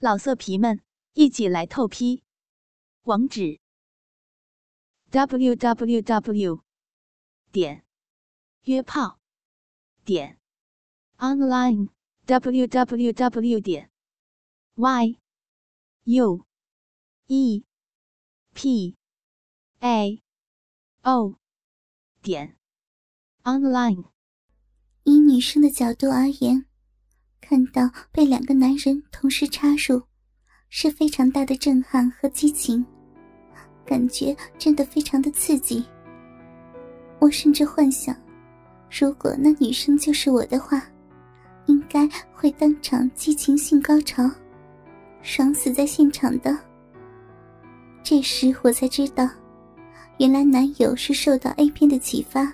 老色皮们，一起来透批！网址：w w w 点约炮点 online w w w 点 y u e p a o 点 online。以女生的角度而言。看到被两个男人同时插入，是非常大的震撼和激情，感觉真的非常的刺激。我甚至幻想，如果那女生就是我的话，应该会当场激情性高潮，爽死在现场的。这时我才知道，原来男友是受到 A 片的启发，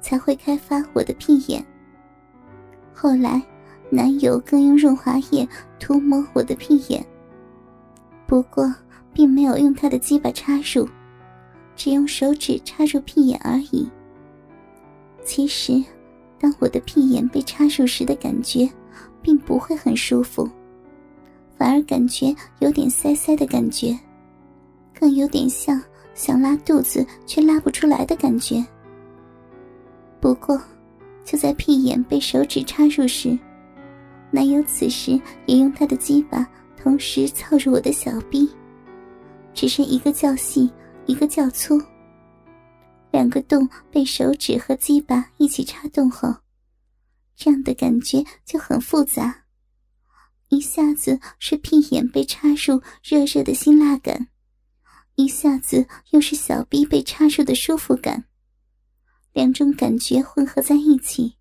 才会开发我的屁眼。后来。男友更用润滑液涂抹我的屁眼，不过并没有用他的鸡巴插入，只用手指插入屁眼而已。其实，当我的屁眼被插入时的感觉，并不会很舒服，反而感觉有点塞塞的感觉，更有点像想拉肚子却拉不出来的感觉。不过，就在屁眼被手指插入时，男友此时也用他的鸡巴同时操入我的小臂，只是一个较细，一个较粗。两个洞被手指和鸡巴一起插洞后，这样的感觉就很复杂。一下子是屁眼被插入热热的辛辣感，一下子又是小臂被插入的舒服感，两种感觉混合在一起，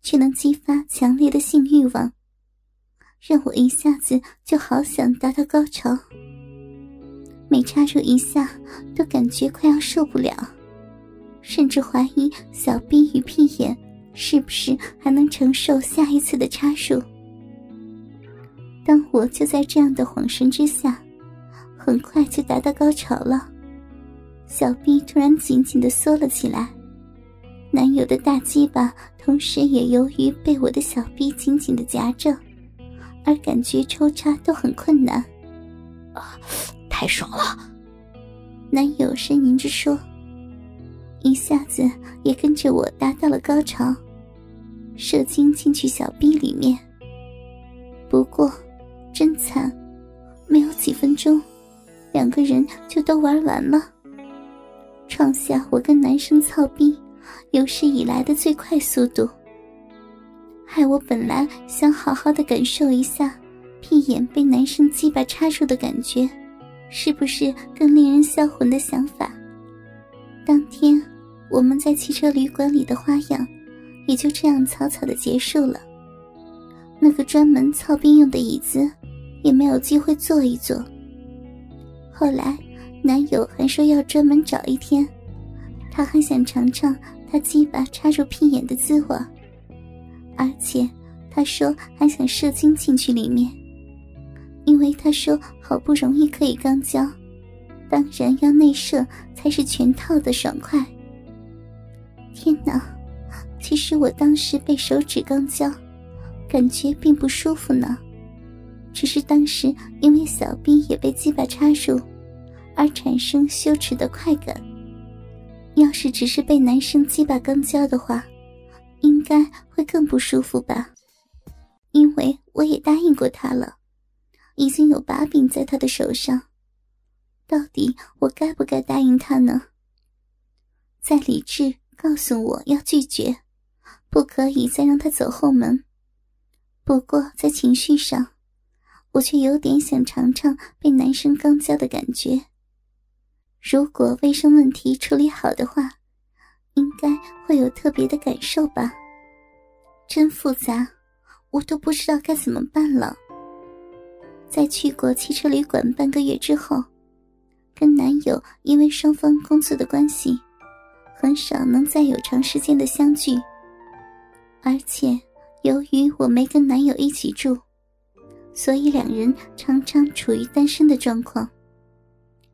却能激发强烈的性欲望。让我一下子就好想达到高潮，每插入一下都感觉快要受不了，甚至怀疑小臂与屁眼是不是还能承受下一次的插入。当我就在这样的恍神之下，很快就达到高潮了，小臂突然紧紧的缩了起来，男友的大鸡巴同时也由于被我的小臂紧紧的夹着。而感觉抽插都很困难，啊，太爽了！男友呻吟着说，一下子也跟着我达到了高潮，射精进去小臂里面。不过，真惨，没有几分钟，两个人就都玩完了，创下我跟男生操逼有史以来的最快速度。害我本来想好好的感受一下屁眼被男生鸡巴插入的感觉，是不是更令人销魂的想法？当天我们在汽车旅馆里的花样，也就这样草草的结束了。那个专门操兵用的椅子，也没有机会坐一坐。后来男友还说要专门找一天，他还想尝尝他鸡巴插入屁眼的滋味。而且，他说还想射精进去里面，因为他说好不容易可以肛交，当然要内射才是全套的爽快。天哪！其实我当时被手指肛交，感觉并不舒服呢，只是当时因为小臂也被鸡巴插入，而产生羞耻的快感。要是只是被男生鸡巴肛交的话，应该会更不舒服吧，因为我也答应过他了，已经有把柄在他的手上，到底我该不该答应他呢？在理智告诉我要拒绝，不可以再让他走后门。不过在情绪上，我却有点想尝尝被男生刚交的感觉。如果卫生问题处理好的话。应该会有特别的感受吧？真复杂，我都不知道该怎么办了。在去过汽车旅馆半个月之后，跟男友因为双方工作的关系，很少能再有长时间的相聚。而且由于我没跟男友一起住，所以两人常常处于单身的状况。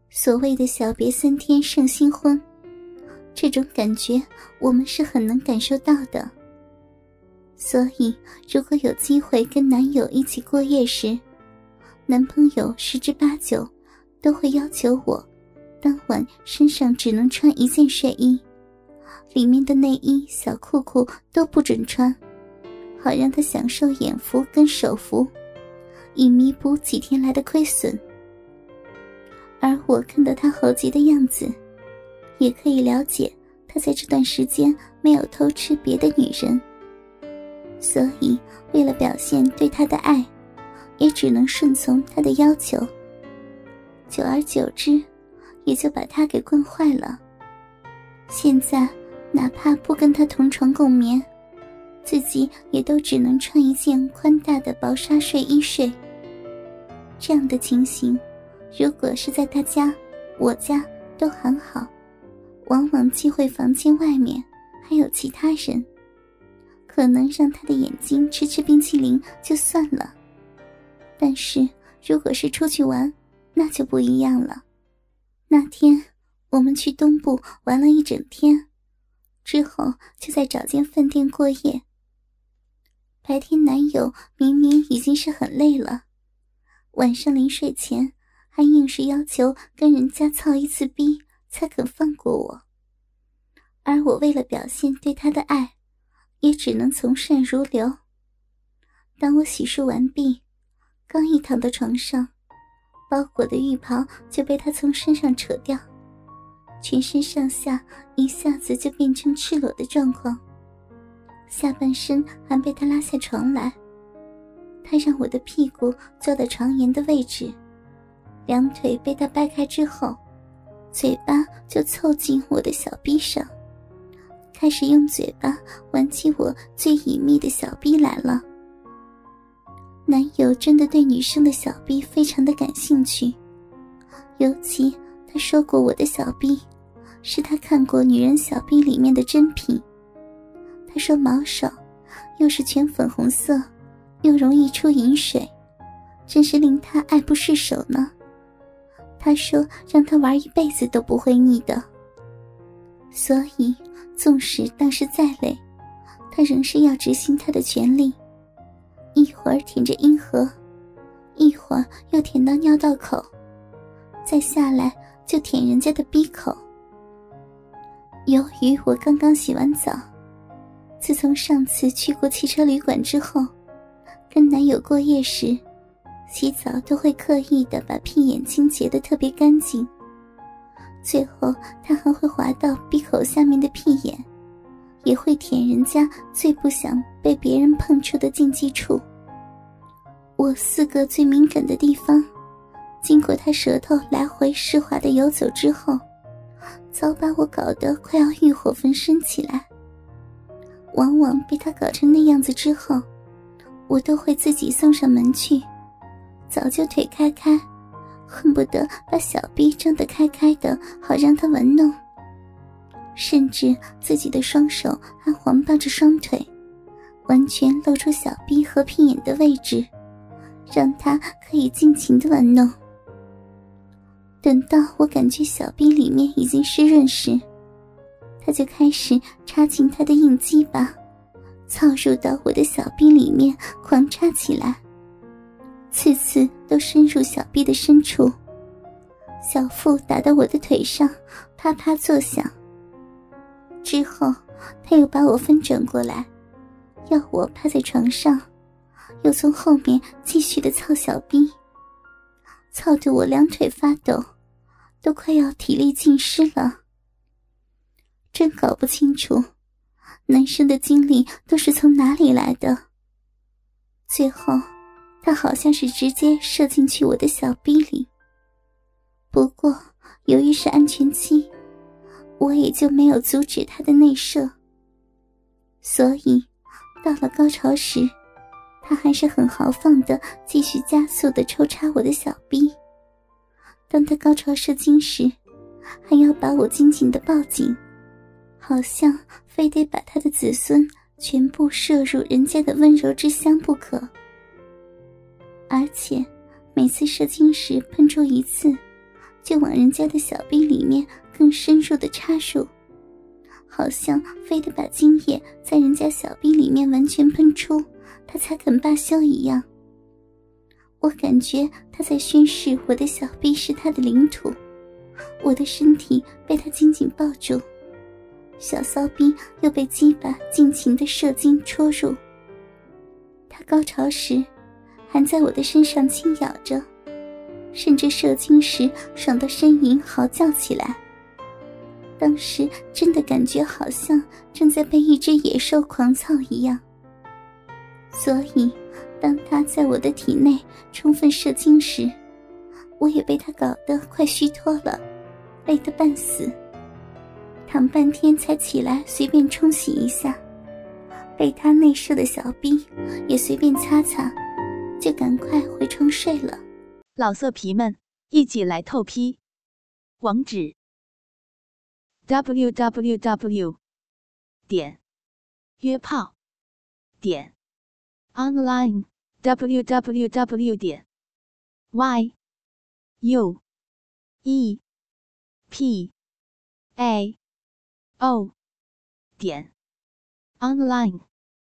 所谓的小别三天胜新婚。这种感觉，我们是很能感受到的。所以，如果有机会跟男友一起过夜时，男朋友十之八九都会要求我当晚身上只能穿一件睡衣，里面的内衣、小裤裤都不准穿，好让他享受眼福跟手福，以弥补几天来的亏损。而我看到他猴急的样子，也可以了解他在这段时间没有偷吃别的女人，所以为了表现对他的爱。也只能顺从他的要求。久而久之，也就把他给惯坏了。现在，哪怕不跟他同床共眠，自己也都只能穿一件宽大的薄纱睡衣睡。这样的情形，如果是在他家、我家都很好，往往忌讳房间外面还有其他人，可能让他的眼睛吃吃冰淇淋就算了。但是，如果是出去玩，那就不一样了。那天我们去东部玩了一整天，之后就在找间饭店过夜。白天男友明明已经是很累了，晚上临睡前还硬是要求跟人家操一次逼才肯放过我。而我为了表现对他的爱，也只能从善如流。当我洗漱完毕。刚一躺到床上，包裹的浴袍就被他从身上扯掉，全身上下一下子就变成赤裸的状况。下半身还被他拉下床来，他让我的屁股坐在床沿的位置，两腿被他掰开之后，嘴巴就凑近我的小臂上，开始用嘴巴玩起我最隐秘的小臂来了。男友真的对女生的小臂非常的感兴趣，尤其他说过我的小臂是他看过女人小臂里面的珍品。他说毛少，又是全粉红色，又容易出饮水，真是令他爱不释手呢。他说让他玩一辈子都不会腻的。所以，纵使当时再累，他仍是要执行他的权利。一会儿舔着阴核，一会儿又舔到尿道口，再下来就舔人家的鼻口。由于我刚刚洗完澡，自从上次去过汽车旅馆之后，跟男友过夜时，洗澡都会刻意的把屁眼清洁的特别干净，最后他还会滑到鼻口下面的屁眼。也会舔人家最不想被别人碰触的禁忌处。我四个最敏感的地方，经过他舌头来回湿滑的游走之后，早把我搞得快要欲火焚身起来。往往被他搞成那样子之后，我都会自己送上门去，早就腿开开，恨不得把小臂张得开开的，好让他玩弄。甚至自己的双手还环抱着双腿，完全露出小臂和屁眼的位置，让他可以尽情的玩弄。等到我感觉小臂里面已经湿润时，他就开始插进他的硬鸡巴，操入到我的小臂里面狂插起来，次次都深入小臂的深处，小腹打到我的腿上，啪啪作响。之后，他又把我翻转过来，要我趴在床上，又从后面继续的操小臂，操得我两腿发抖，都快要体力尽失了。真搞不清楚，男生的精力都是从哪里来的。最后，他好像是直接射进去我的小逼里。不过，由于是安全期。我也就没有阻止他的内射，所以到了高潮时，他还是很豪放的继续加速的抽插我的小臂。当他高潮射精时，还要把我紧紧的抱紧，好像非得把他的子孙全部摄入人家的温柔之乡不可。而且每次射精时喷出一次，就往人家的小臂里面。更深入的插入，好像非得把精液在人家小臂里面完全喷出，他才肯罢休一样。我感觉他在宣誓我的小臂是他的领土，我的身体被他紧紧抱住，小骚逼又被鸡巴尽情的射精戳入。他高潮时，还在我的身上轻咬着，甚至射精时爽到呻吟嚎叫起来。当时真的感觉好像正在被一只野兽狂操一样，所以。当他在我的体内充分射精时，我也被他搞得快虚脱了，累得半死。躺半天才起来，随便冲洗一下，被他内射的小兵也随便擦擦，就赶快回床睡了。老色皮们，一起来透批，网址：w w w. 点约炮点。online www 点 y u e p a o 点 online。